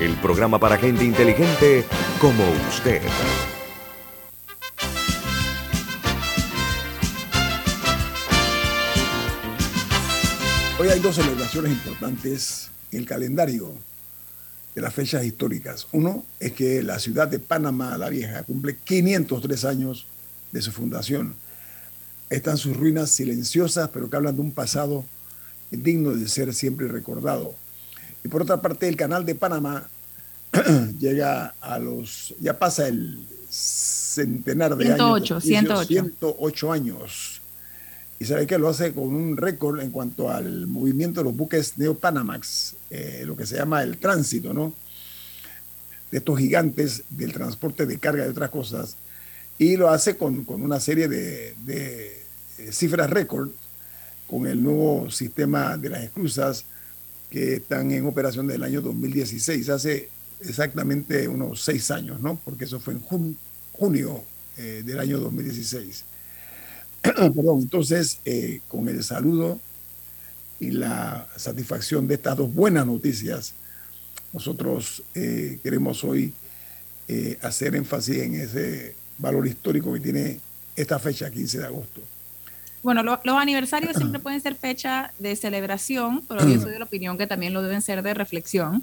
el programa para gente inteligente como usted. Hoy hay dos celebraciones importantes en el calendario de las fechas históricas. Uno es que la ciudad de Panamá la Vieja cumple 503 años de su fundación. Están sus ruinas silenciosas, pero que hablan de un pasado digno de ser siempre recordado. Y por otra parte, el canal de Panamá *clears throat* llega a los, ya pasa el centenar de años. 108. 108 años. Y sabe que lo hace con un récord en cuanto al movimiento de los buques Neo-Panamax, eh, lo que se llama el tránsito, ¿no? De estos gigantes del transporte de carga y otras cosas. Y lo hace con, una serie de, de eh, cifras récord, con el nuevo sistema de las esclusas que están en operación del año 2016. Hace exactamente unos seis años, ¿no? Porque eso fue en junio eh, del año 2016. *clears throat* Perdón, entonces, eh, con el saludo y la satisfacción de estas dos buenas noticias, nosotros eh, queremos hoy hacer énfasis en ese valor histórico que tiene esta fecha, 15 de agosto. Bueno, los aniversarios *clears throat* siempre pueden ser fecha de celebración, pero yo *clears throat* soy de la opinión que también lo deben ser de reflexión.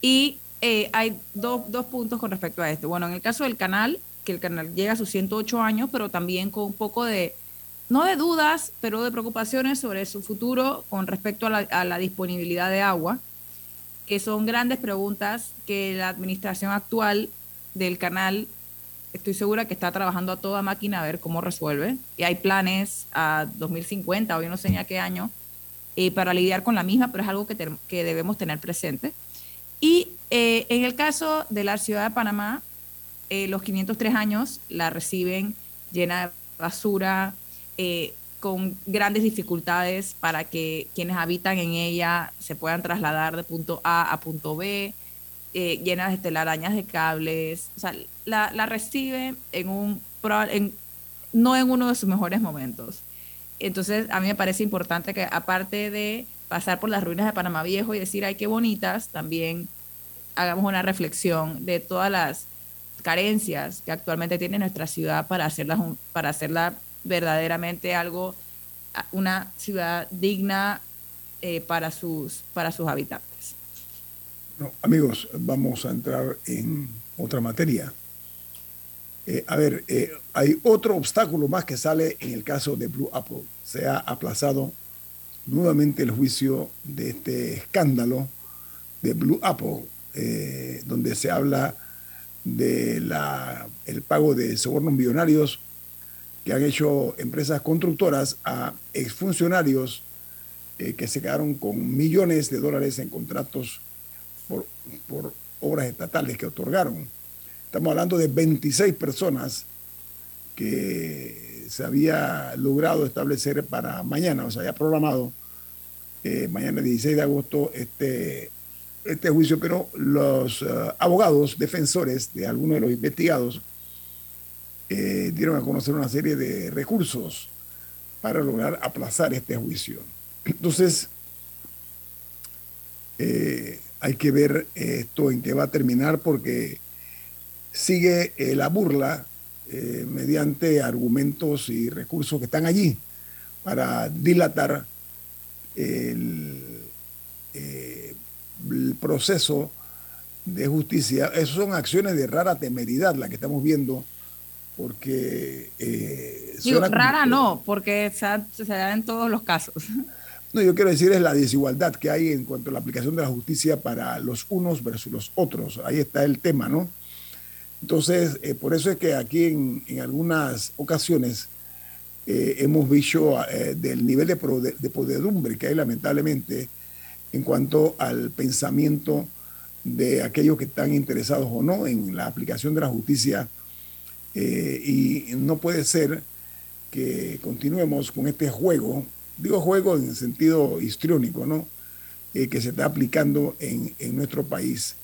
Y eh, hay dos, puntos con respecto a esto. Bueno, en el caso del canal, que el canal llega a sus 108 años, pero también con un poco de, no de dudas, pero de preocupaciones sobre su futuro con respecto a la, a la disponibilidad de agua, que son grandes preguntas que la administración actual del canal estoy segura que está trabajando a toda máquina a ver cómo resuelve. Y hay planes a 2050 o yo no sé ni a qué año eh, para lidiar con la misma, pero es algo que, que debemos tener presente. Y eh, en el caso de la ciudad de Panamá, eh, los 503 años la reciben llena de basura, con grandes dificultades para que quienes habitan en ella se puedan trasladar de punto A a punto B, eh, llenas de telarañas de cables. O sea, la, la recibe en un, en, no en uno de sus mejores momentos. Entonces, a mí me parece importante que aparte de pasar por las ruinas de Panamá Viejo y decir, ay, qué bonitas, también hagamos una reflexión de todas las carencias que actualmente tiene nuestra ciudad para hacerla, para hacerla verdaderamente algo, una ciudad digna eh, para, sus, para sus habitantes. Amigos, vamos a entrar en otra materia. Eh, a ver, eh, hay otro obstáculo más que sale en el caso de Blue Apple. Se ha aplazado nuevamente el juicio de este escándalo de Blue Apple, donde se habla de pago de sobornos millonarios que han hecho empresas constructoras a exfuncionarios eh, que se quedaron con millones de dólares en contratos por, obras estatales que otorgaron. Estamos hablando de 26 personas que se había logrado establecer para mañana, o sea, ya programado eh, mañana 16 de agosto este, este juicio, pero los eh, abogados defensores de algunos de los investigados eh, dieron a conocer una serie de recursos para lograr aplazar este juicio. Entonces, eh, hay que ver esto en qué va a terminar porque sigue la burla mediante argumentos y recursos que están allí para dilatar el el proceso de justicia. Esas son acciones de rara temeridad las que estamos viendo, porque... Eh, rara no, porque se, da en todos los casos. *laughs* No, yo quiero decir es la desigualdad que hay en cuanto a la aplicación de la justicia para los unos versus los otros. Ahí está el tema, ¿no? Entonces, eh, por eso es que aquí en, algunas ocasiones eh, hemos visto eh, del nivel de, de, podedumbre que hay lamentablemente en cuanto al pensamiento de aquellos que están interesados o no en la aplicación de la justicia. Y no puede ser que continuemos con este juego, digo juego en sentido histriónico, ¿no? Eh, que se está aplicando en, nuestro país.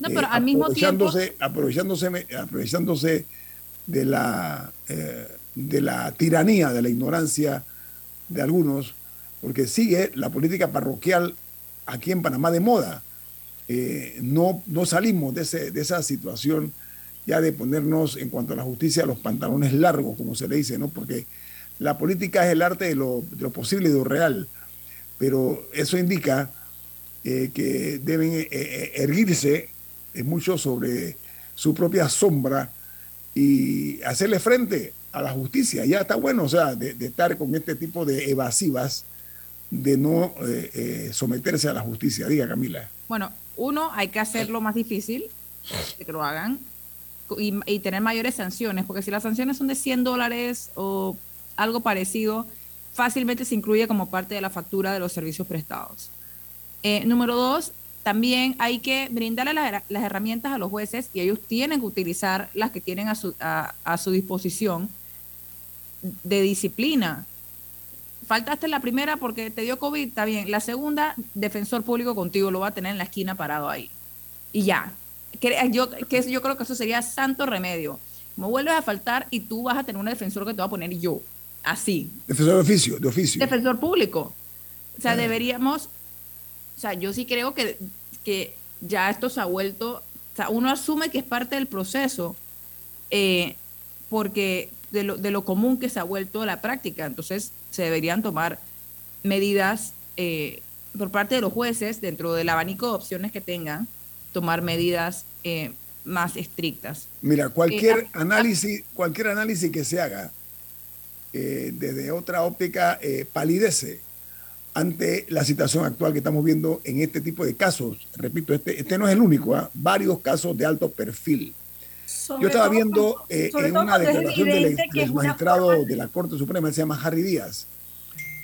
No, pero al mismo tiempo... Aprovechándose, aprovechándose de la, eh, de la tiranía, de la ignorancia de algunos, porque sigue la política parroquial aquí en Panamá de moda. Eh, no, no salimos de, ese, de esa situación ya de ponernos en cuanto a la justicia los pantalones largos, como se le dice, ¿no? Porque la política es el arte de lo, posible y de lo real, pero eso indica eh, que deben eh, erguirse mucho sobre su propia sombra y hacerle frente a la justicia. Ya está bueno, o sea, de estar con este tipo de evasivas de no eh, eh, someterse a la justicia. Diga, Camila. Bueno, uno, hay que hacerlo más difícil, que lo hagan, y, tener mayores sanciones, porque si las sanciones son de 100 dólares o algo parecido, fácilmente se incluye como parte de la factura de los servicios prestados. Eh, número dos, también hay que brindarle las, herramientas a los jueces y ellos tienen que utilizar las que tienen a su, a su disposición de disciplina faltaste la primera porque te dio COVID, está bien. La segunda, defensor público contigo, lo va a tener en la esquina parado ahí. Y ya. Yo, que yo creo que eso sería santo remedio. Me vuelves a faltar y tú vas a tener un defensor que te va a poner yo. Así. Defensor de oficio, de oficio. Defensor público. O sea, deberíamos, o sea, yo sí creo que, que ya esto se ha vuelto, o sea, uno asume que es parte del proceso, eh, porque de lo, de lo común que se ha vuelto la práctica. Entonces, se deberían tomar medidas eh, por parte de los jueces, dentro del abanico de opciones que tengan, tomar medidas eh, más estrictas. Mira, cualquier eh, análisis, cualquier análisis que se haga desde otra óptica palidece ante la situación actual que estamos viendo en este tipo de casos. Repito, este, este no es el único, ¿ah? varios casos de alto perfil. Yo estaba viendo eh, en una declaración del, magistrado de la Corte Suprema, se llama Harry Díaz.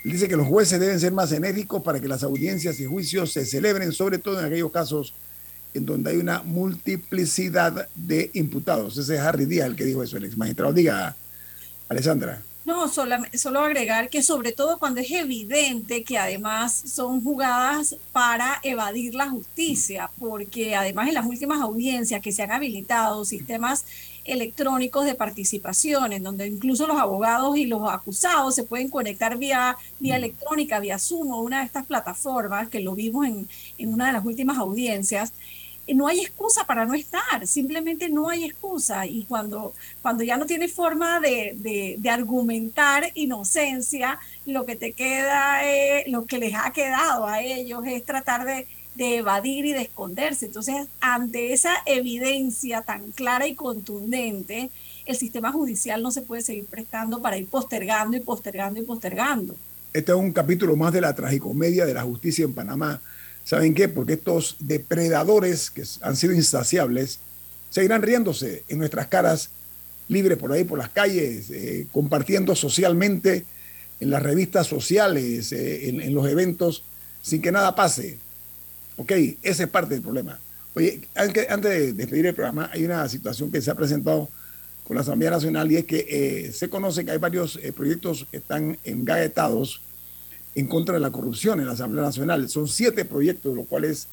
Él dice que los jueces deben ser más enérgicos para que las audiencias y juicios se celebren, sobre todo en aquellos casos en donde hay una multiplicidad de imputados. Ese es Harry Díaz el que dijo eso, el ex magistrado. Diga, Alessandra. No, solo, solo agregar que sobre todo cuando es evidente que además son jugadas para evadir la justicia, porque además en las últimas audiencias que se han habilitado sistemas electrónicos de participación, en donde incluso los abogados y los acusados se pueden conectar vía, vía mm. electrónica, vía Zoom o una de estas plataformas, que lo vimos en, en una de las últimas audiencias, no hay excusa para no estar, simplemente no hay excusa. Y cuando, cuando ya no tienes forma de, de, argumentar inocencia, lo que te queda, lo que les ha quedado a ellos es tratar de, de evadir y de esconderse. Entonces, ante esa evidencia tan clara y contundente, el sistema judicial no se puede seguir prestando para ir postergando y postergando y postergando. Este es un capítulo más de la tragicomedia de la justicia en Panamá ¿Saben qué? Porque estos depredadores que han sido insaciables seguirán riéndose en nuestras caras, libres por ahí, por las calles, eh, compartiendo socialmente en las revistas sociales, eh, en, los eventos, sin que nada pase. Ok, esa es parte del problema. Oye, antes, de despedir el programa, hay una situación que se ha presentado con la Asamblea Nacional y es que eh, se conoce que hay varios proyectos que están engaetados en contra de la corrupción en la Asamblea Nacional. Son siete proyectos, de los cuales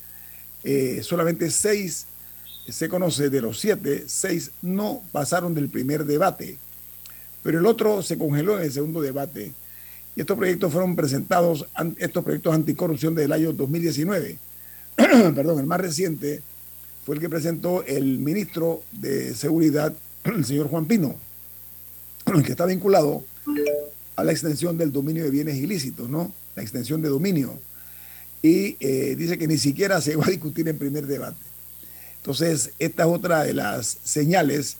eh, solamente seis se conoce de los siete, seis no pasaron del primer debate, pero el otro se congeló en el segundo debate. Y estos proyectos fueron presentados, estos proyectos anticorrupción del año 2019. *clears throat* Perdón, el más reciente fue el que presentó el ministro de Seguridad, *clears throat* el señor Juan Pino, *clears throat* que está vinculado a la extensión del dominio de bienes ilícitos, ¿no? La extensión de dominio. Y eh, dice que ni siquiera se va a discutir en primer debate. Entonces, esta es otra de las señales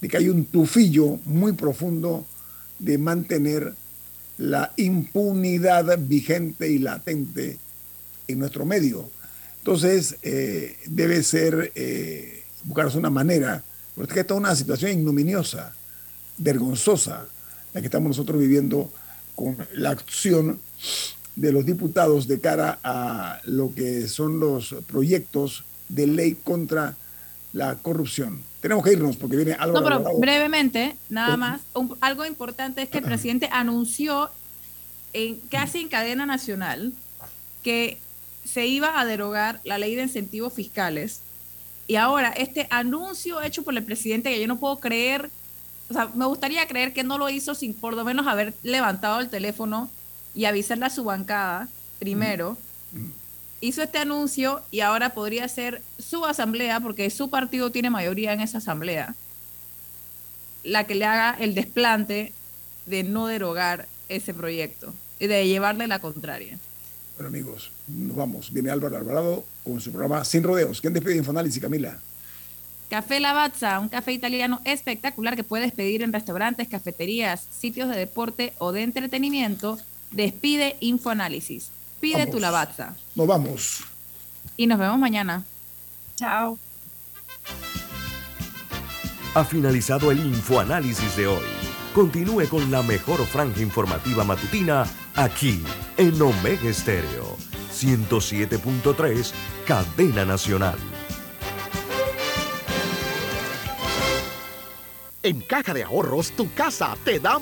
de que hay un tufillo muy profundo de mantener la impunidad vigente y latente en nuestro medio. Entonces, eh, debe ser eh, buscarse una manera, porque esta es una situación ignominiosa, vergonzosa, la que estamos nosotros viviendo con la acción de los diputados de cara a lo que son los proyectos de ley contra la corrupción. Tenemos que irnos porque viene algo. No, pero brevemente, nada más, algo importante es que el *clears throat* presidente anunció en, casi en cadena nacional que se iba a derogar la ley de incentivos fiscales. Y ahora, este anuncio hecho por el presidente, que yo no puedo creer o sea, me gustaría creer que no lo hizo sin por lo menos haber levantado el teléfono y avisarle a su bancada primero. Hizo este anuncio y ahora podría ser su asamblea, porque su partido tiene mayoría en esa asamblea, la que le haga el desplante de no derogar ese proyecto y de llevarle la contraria. Bueno, amigos, nos vamos. Viene Álvaro Alvarado con su programa Sin Rodeos. ¿Quién despide Infoanálisis, Camila? Café Lavazza, un café italiano espectacular que puedes pedir en restaurantes, cafeterías, sitios de deporte o de entretenimiento. Despide Infoanálisis. Pide tu Lavazza. Nos vamos. Y nos vemos mañana. Chao. Ha finalizado el Infoanálisis de hoy. Continúe con la mejor franja informativa matutina aquí en Omega Estéreo 107.3, Cadena Nacional. En Caja de Ahorros, tu casa te da